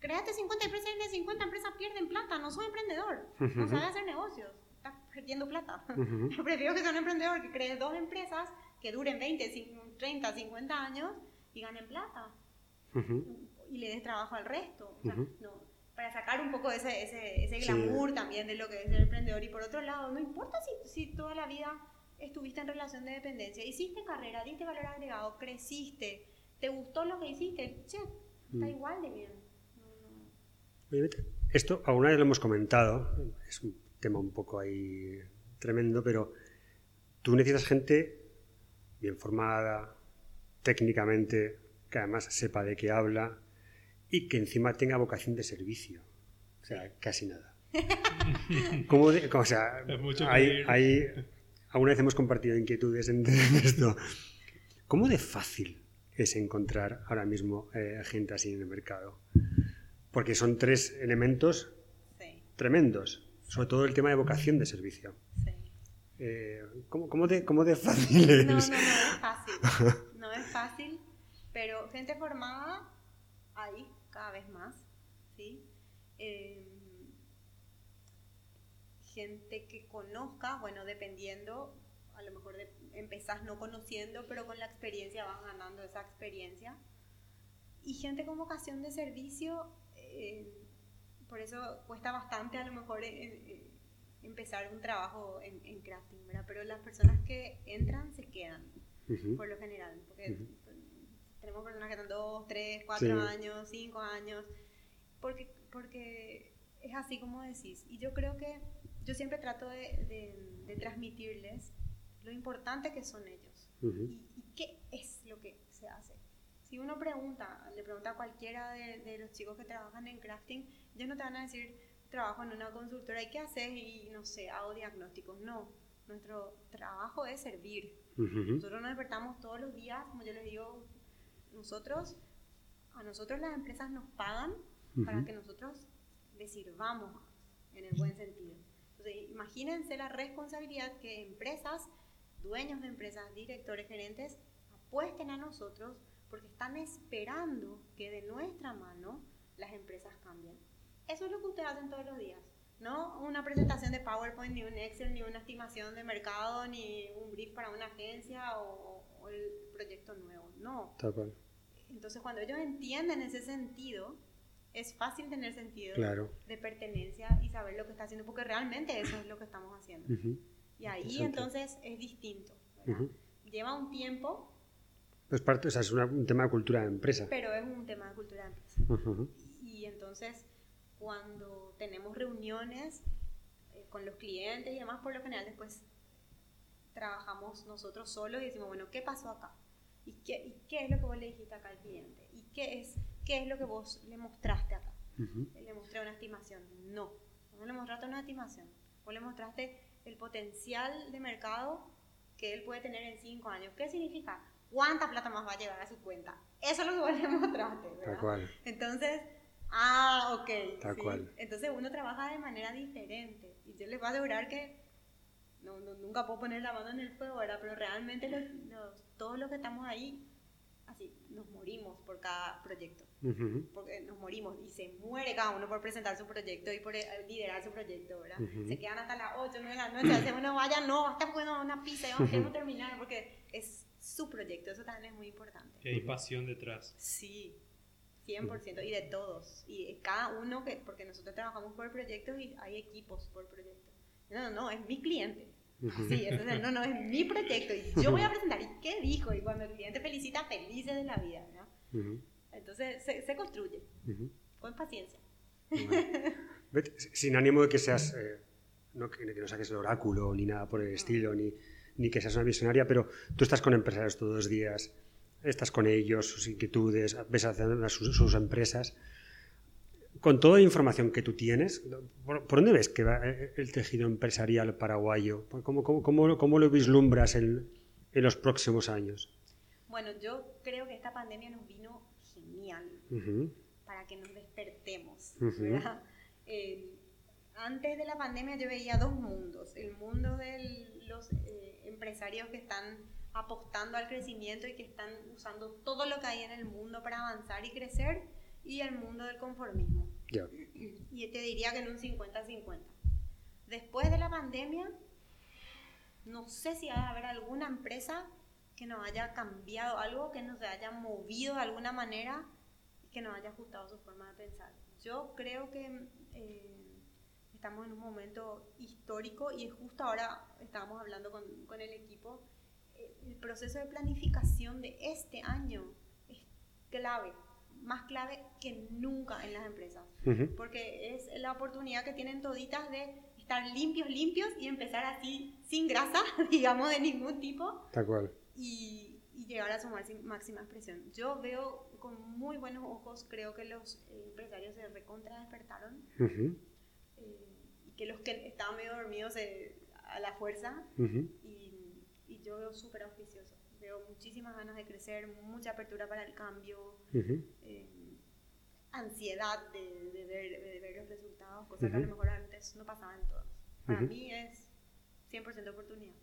Créate 50 empresas y las 50 empresas pierden plata. No soy emprendedor. No sabes hacer negocios. Estás perdiendo plata. Prefiero que sea un emprendedor que cree dos empresas que duren 20, 30, 50 años y ganen plata. Y le des trabajo al resto. no, para sacar un poco ese, ese, ese glamour también de lo que es ser emprendedor. Y por otro lado, no importa si, si toda la vida estuviste en relación de dependencia, hiciste carrera, diste valor agregado, creciste, te gustó lo que hiciste, che, está mm. igual de bien. Esto alguna vez lo hemos comentado, es un tema un poco ahí tremendo, pero tú necesitas gente bien formada, técnicamente, que además sepa de qué habla y que encima tenga vocación de servicio. O sea, casi nada. ¿Cómo o sea, hay, alguna vez hemos compartido inquietudes en esto. ¿Cómo de fácil es encontrar ahora mismo eh, gente así en el mercado? Porque son tres elementos tremendos, sobre todo el tema de vocación de servicio. Sí. Eh, ¿cómo, de, ¿cómo, de, fácil es? No, no, no es fácil. No es fácil, pero gente formada hay cada vez más, ¿sí? Em, gente que conozca, bueno, dependiendo, a lo mejor de, empezás no conociendo, pero con la experiencia vas ganando esa experiencia. Y gente con vocación de servicio eh, por eso cuesta bastante a lo mejor eh, eh, empezar un trabajo en, crafting, ¿verdad? Pero las personas que entran se quedan, por lo general, porque tenemos personas que están dos, tres, cuatro años, cinco años, porque, porque es así como decís. Y yo creo que yo siempre trato de, transmitirles lo importante que son ellos y, qué es lo que se hace si uno pregunta, le pregunta a cualquiera de, los chicos que trabajan en crafting, ellos no te van a decir, trabajo en una consultora, ¿y qué haces? Y no sé, hago diagnósticos. No, nuestro trabajo es servir. Nosotros nos despertamos todos los días, como yo les digo, nosotros, a nosotros las empresas nos pagan para que nosotros les sirvamos en el buen sentido. Entonces, imagínense la responsabilidad que empresas, dueños de empresas, directores, gerentes, apuesten a nosotros porque están esperando que de nuestra mano las empresas cambien. Eso es lo que ustedes hacen todos los días. No una presentación de PowerPoint, ni un Excel, ni una estimación de mercado, ni un brief para una agencia o, el proyecto nuevo. No. Tal cual. Entonces, cuando ellos entienden ese sentido, es fácil tener sentido de pertenencia y saber lo que está haciendo, porque realmente eso es lo que estamos haciendo. Y ahí entonces es distinto. Lleva un tiempo. Pues parte, o sea, es un tema de cultura de empresa. Pero es un tema de cultura de empresa. Y entonces, cuando tenemos reuniones eh, con los clientes y demás, por lo general después trabajamos nosotros solos y decimos, bueno, ¿qué pasó acá? ¿Y qué, ¿Y qué es lo que vos le dijiste acá al cliente? ¿Y qué es ¿qué es lo que vos le mostraste acá? Le mostré una estimación. No, no le mostraste una estimación. Vos le mostraste el potencial de mercado que él puede tener en cinco años. ¿Qué significa? ¿Cuánta plata más va a llegar a su cuenta? Eso es lo que vos le mostraste, ¿verdad? Tal cual. Entonces, ah, ok. Tal cual. Entonces uno trabaja de manera diferente. Y yo les voy a asegurar que no, nunca puedo poner la mano en el fuego, ¿verdad? Pero realmente los, todos los que estamos ahí, así, nos morimos por cada proyecto porque nos morimos y se muere cada uno por presentar su proyecto y por eh, liderar su proyecto, ¿verdad? Se quedan hasta las 8, 9 de la noche, dicen, bueno, vaya, no, hasta bueno una pizza y vamos, a terminar porque es su proyecto, eso también es muy importante. Y hay pasión detrás. Sí, 100% y de todos. Y cada uno, que, porque nosotros trabajamos por proyectos y hay equipos por proyectos. No, no, no, es mi cliente. Sí, eso es, no, no, es mi proyecto y yo voy a presentar. ¿Y qué dijo? Y cuando el cliente felicita, felices de la vida, ¿no? Entonces se, construye con paciencia. Sin ánimo de que seas, eh, no, que, no saques el oráculo ni nada por el estilo, ni, ni que seas una visionaria, pero tú estás con empresarios todos los días, estás con ellos, sus inquietudes, ves hacia sus, sus empresas. Con toda la información que tú tienes, ¿por, dónde ves que va el tejido empresarial paraguayo? ¿Cómo, cómo, cómo, cómo lo vislumbras en, en, los próximos años? Bueno, yo creo que esta pandemia nos vino para que nos despertemos. Eh, antes de la pandemia yo veía dos mundos, el mundo de los eh, empresarios que están apostando al crecimiento y que están usando todo lo que hay en el mundo para avanzar y crecer, y el mundo del conformismo. Y te diría que en un 50-50. Después de la pandemia, no sé si va a haber alguna empresa que nos haya cambiado algo, que nos haya movido de alguna manera que nos haya ajustado su forma de pensar. Yo creo que eh, estamos en un momento histórico y justo ahora estábamos hablando con, con el equipo, eh, el proceso de planificación de este año es clave, más clave que nunca en las empresas, porque es la oportunidad que tienen toditas de estar limpios, limpios y empezar así sin grasa, digamos, de ningún tipo. Tal cual. Y, y llegar a su máxima expresión. Yo veo con muy buenos ojos, creo que los eh, empresarios se recontra despertaron eh, y que los que estaban medio dormidos a la fuerza. Y, y, yo veo súper auspicioso. Veo muchísimas ganas de crecer, mucha apertura para el cambio, eh, ansiedad de, de, ver, de, ver, los resultados, cosas que a lo mejor antes no pasaban todas. Para mí es 100% oportunidad.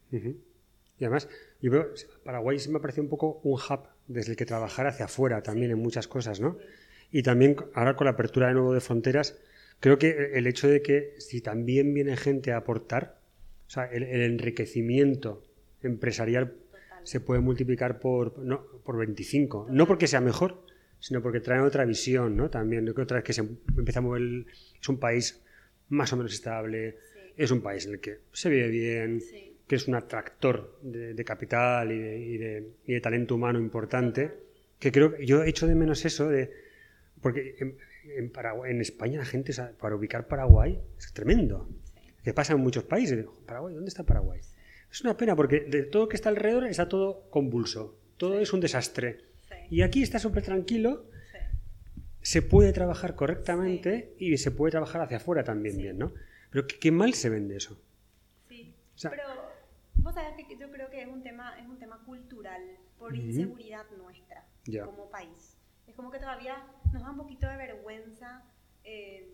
Y además, yo veo, Paraguay me parece un poco un hub desde el que trabajar hacia afuera también en muchas cosas, ¿no? Y también ahora con la apertura de nuevo de fronteras, creo que el hecho de que si también viene gente a aportar, o sea, el, enriquecimiento empresarial se puede multiplicar por, no, por 25. No porque sea mejor, sino porque trae otra visión, ¿no? También, creo que otra vez que se empieza a mover, es un país más o menos estable, es un país en el que se vive bien, que es un atractor de, capital y de, talento humano importante, que creo que yo echo de menos eso de... Porque en, Paraguay, en España la gente, para ubicar Paraguay, es tremendo. Que pasa en muchos países. Paraguay, ¿dónde está Paraguay? Es una pena porque de todo lo que está alrededor está todo convulso. Todo es un desastre. Y aquí está súper tranquilo. Se puede trabajar correctamente y se puede trabajar hacia afuera también bien, ¿no? Pero qué, mal se vende eso. Sí. Pero Vos sabés que yo creo que es un tema, es un tema cultural, por inseguridad nuestra. como país. Es como que todavía nos da un poquito de vergüenza eh,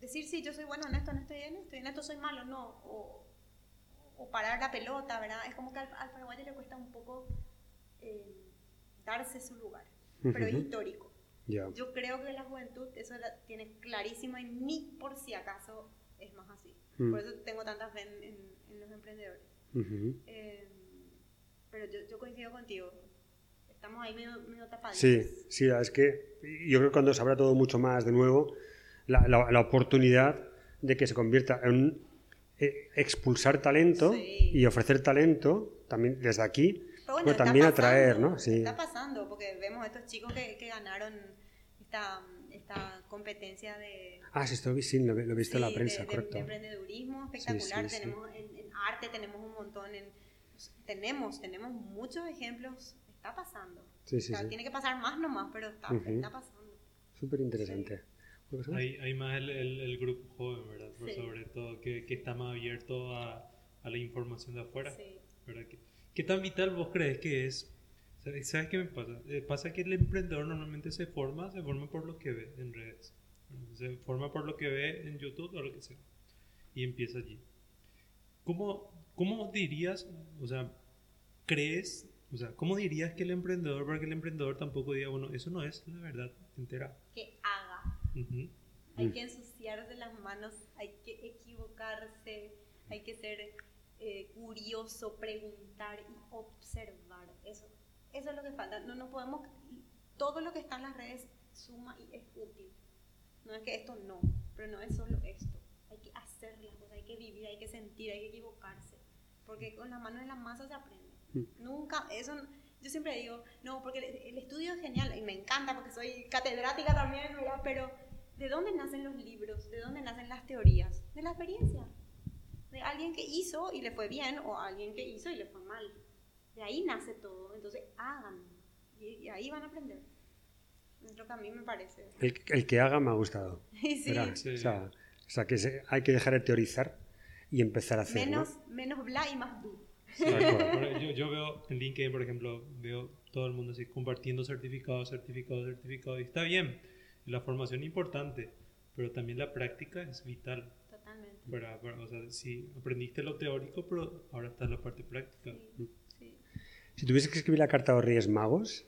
decir, sí, yo soy bueno en esto, en esto y en esto, y en esto soy malo, no. O, o parar la pelota, ¿verdad? Es como que al, al paraguayo le cuesta un poco eh, darse su lugar, pero es histórico. Yo creo que la juventud eso la tiene clarísima y ni por si acaso es más así. Mm. Por eso tengo tanta fe en, los emprendedores. Eh, pero yo, yo, coincido contigo. Estamos ahí medio, medio tapados. Sí, sí, es que yo creo que cuando se abra todo mucho más de nuevo, la, la, oportunidad de que se convierta en eh, expulsar talento y ofrecer talento también desde aquí, pero, también atraer, ¿no? Sí. Está pasando, porque vemos a estos chicos que, que ganaron esta, esta, competencia de... Ah, sí, esto sí, lo, lo he visto en la prensa, de, correcto. De, emprendedurismo espectacular, tenemos en, en, arte tenemos un montón, en, tenemos, tenemos muchos ejemplos, está pasando. Sí, sí, Tiene que pasar más nomás, pero está, está pasando. Súper interesante. Hay, hay, más el, el, grupo joven, ¿verdad? sobre todo, que, que, está más abierto a, a, la información de afuera. ¿verdad? ¿Qué, ¿Qué, tan vital vos crees que es? ¿Sabes qué me pasa? Eh, pasa que el emprendedor normalmente se forma, se forma por lo que ve en redes. Se forma por lo que ve en YouTube o lo que sea. Y empieza allí. ¿Cómo, cómo dirías, o sea, crees, o sea, cómo dirías que el emprendedor, para que el emprendedor tampoco diga, bueno, eso no es la verdad entera? Que haga hay que ensuciarse las manos, hay que equivocarse, hay que ser eh, curioso, preguntar y observar. Eso, eso es lo que falta. No, no podemos, todo lo que está en las redes suma y es útil. No es que esto no, pero no es solo esto. Hay que hacer las cosas, hay que vivir, hay que sentir, hay que equivocarse. Porque con las manos en la masa se aprende. Nunca, eso, yo siempre digo, no, porque el, el, estudio es genial y me encanta porque soy catedrática también, ¿verdad? Pero ¿De dónde nacen los libros? ¿De dónde nacen las teorías? De la experiencia. De alguien que hizo y le fue bien o alguien que hizo y le fue mal. De ahí nace todo. Entonces, hagan. Y, ahí van a aprender. Es lo que a mí me parece. El, que haga me ha gustado. sí. O, sea, que hay que dejar de teorizar y empezar a hacer. Menos, menos bla y más du. yo, yo, veo en LinkedIn, por ejemplo, veo todo el mundo así compartiendo certificados, certificados, certificados. Y está bien la formación es importante, pero también la práctica es vital. Totalmente. o sea, sí, aprendiste lo teórico, pero ahora está la parte práctica. Si tuvieses que escribir la carta a los Reyes Magos,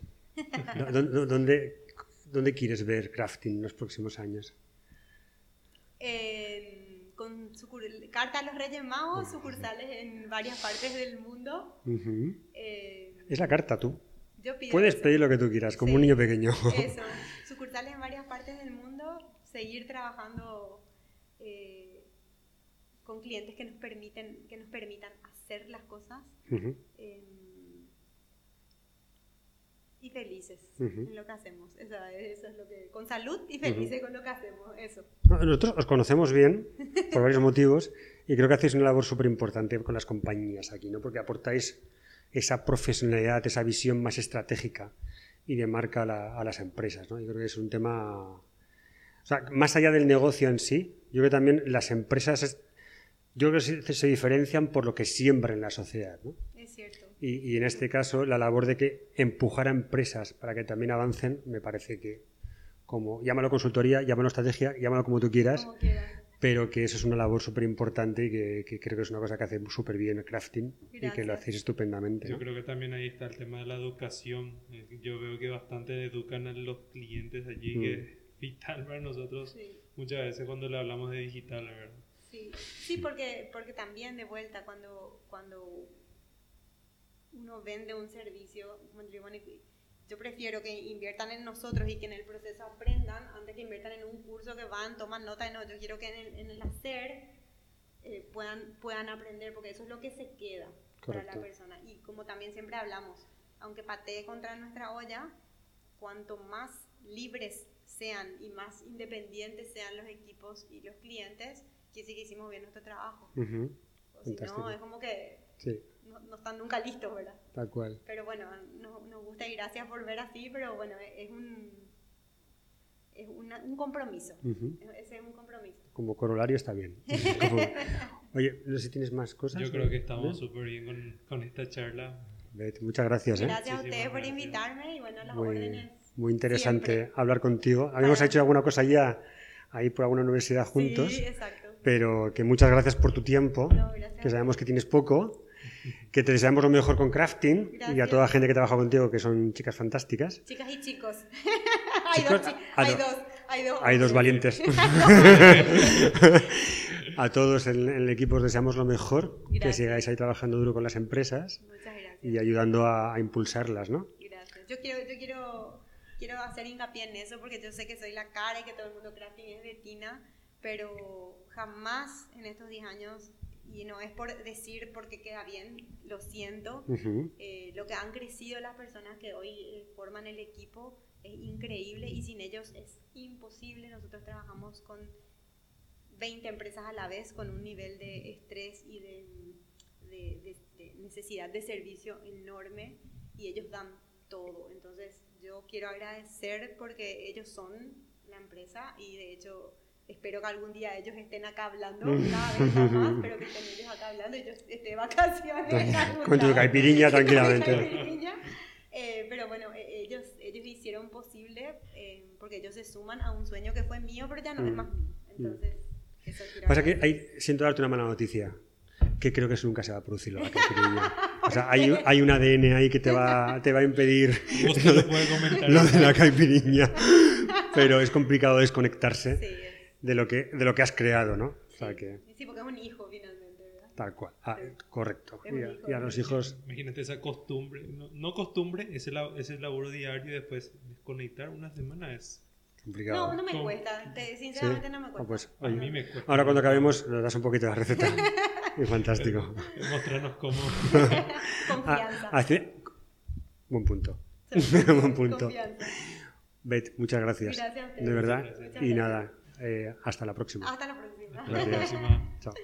¿dónde, ¿dónde, quieres ver crafting en los próximos años? su, carta a los Reyes Magos, sucursales en varias partes del mundo. Eh, es la carta, tú. Puedes pedir lo que tú quieras, como un niño pequeño. Eso. Sucursales en varias partes del mundo, seguir trabajando eh, con clientes que nos, permiten, que nos permitan hacer las cosas. Em, y felices en lo que hacemos. Eso, es lo que, con salud y felices con lo que hacemos. Eso. Nosotros os conocemos bien por varios motivos y creo que hacéis una labor súper importante con las compañías aquí, ¿no? porque aportáis esa profesionalidad, esa visión más estratégica y de marca a, las empresas. ¿no? Yo creo que es un tema... O sea, más allá del negocio en sí, yo creo que también las empresas... yo creo que se, diferencian por lo que siembran en la sociedad. ¿no? Cierto. Y, en este caso, la labor de que empujar a empresas para que también avancen, me parece que, como llámalo consultoría, llámalo estrategia, llámalo como tú quieras, como quieras pero que eso es una labor súper importante y que, creo que es una cosa que hace súper bien el crafting y que lo hacéis estupendamente. Yo creo que también ahí está el tema de la educación. Eh, yo veo que bastante educan a los clientes allí, que mm. es vital para nosotros muchas veces cuando le hablamos de digital, ¿verdad? Sí, sí porque, porque también de vuelta, cuando, cuando uno vende un servicio, yo prefiero que inviertan en nosotros y que en el proceso aprendan antes que inviertan en un curso que van, toman nota y no. Yo quiero que en el, hacer eh, puedan, puedan aprender porque eso es lo que se queda para la persona. Y como también siempre hablamos, aunque patee contra nuestra olla, cuanto más libres sean y más independientes sean los equipos y los clientes, que sí que hicimos bien nuestro trabajo. o si no, es como que no, están nunca listos, ¿verdad? Tal cual. Pero bueno, nos, gusta y gracias por ver así, pero bueno, es un, es un compromiso. Ese es un compromiso. Como corolario está bien. Oye, no sé si tienes más cosas. Yo creo que estamos súper bien con, con, esta charla. Bet, muchas gracias. ¿eh? Gracias a ustedes por invitarme y bueno, las Muy, órdenes. muy interesante siempre. hablar contigo. Habíamos Para- hecho alguna cosa ya ahí por alguna universidad juntos, Sí, exacto. pero que muchas gracias por tu tiempo, No, gracias. que sabemos que tienes poco, que te deseamos lo mejor con crafting y a Gracias. toda la gente que trabaja contigo, que son chicas fantásticas. Chicas y chicos. hay, Chicos, dos, ah, hay no. dos. Hay dos. Hay dos valientes. a todos en, en el equipo os deseamos lo mejor, que Gracias. sigáis ahí trabajando duro con las empresas gracias. y ayudando a, a impulsarlas, ¿no? Gracias. Yo quiero, yo quiero, quiero hacer hincapié en eso porque yo sé que soy la cara y que todo el mundo crafting es de Tina, pero jamás en estos 10 años, y no es por decir porque queda bien, lo siento, eh, lo que han crecido las personas que hoy eh, forman el equipo es increíble y sin ellos es imposible. Nosotros trabajamos con 20 empresas a la vez con un nivel de estrés y de, de- de- de necesidad de servicio enorme y ellos dan todo. Entonces yo quiero agradecer porque ellos son la empresa y de hecho espero que algún día ellos estén acá hablando, Mm. cada vez más, pero que estén ellos acá hablando y yo esté de vacaciones. Con tu caipiriña tranquilamente. caipiriña. Eh, pero bueno, eh, ellos, ellos hicieron posible eh, porque ellos se suman a un sueño que fue mío, pero ya no es Mm. más mío. Entonces, eso quiero Pasa que hay, siento darte una mala noticia, que creo que eso nunca se va a producir la caipirinha. O sea, hay, hay un ADN ahí que te va, te va a impedir lo lo de la caipiriña, pero es complicado desconectarse Sí, es- de lo que, de lo que has creado, ¿no? O sea, que sí, porque es un hijo finalmente, ¿verdad? tal cual. Ah, Sí. correcto. Y a, hijo. y a los hijos... Imagínate esa costumbre. No, no costumbre, ese, la- ese laburo diario y después desconectar una semana es. Complicado. No, no me ¿Cómo? cuesta. te- sinceramente Sí. no me Ah, cuesta. pues, A oye, mí me cuesta. ahora cuando acabemos nos das un poquito de la receta. Es fantástico. Mostrarnos cómo. Confianza. Ah, hace- Buen punto. Buen punto. Confianza. Bet, muchas gracias. Gracias a. De verdad. Muchas gracias. Y nada, eh, hasta la próxima. Hasta la próxima. Gracias. próxima. Chao.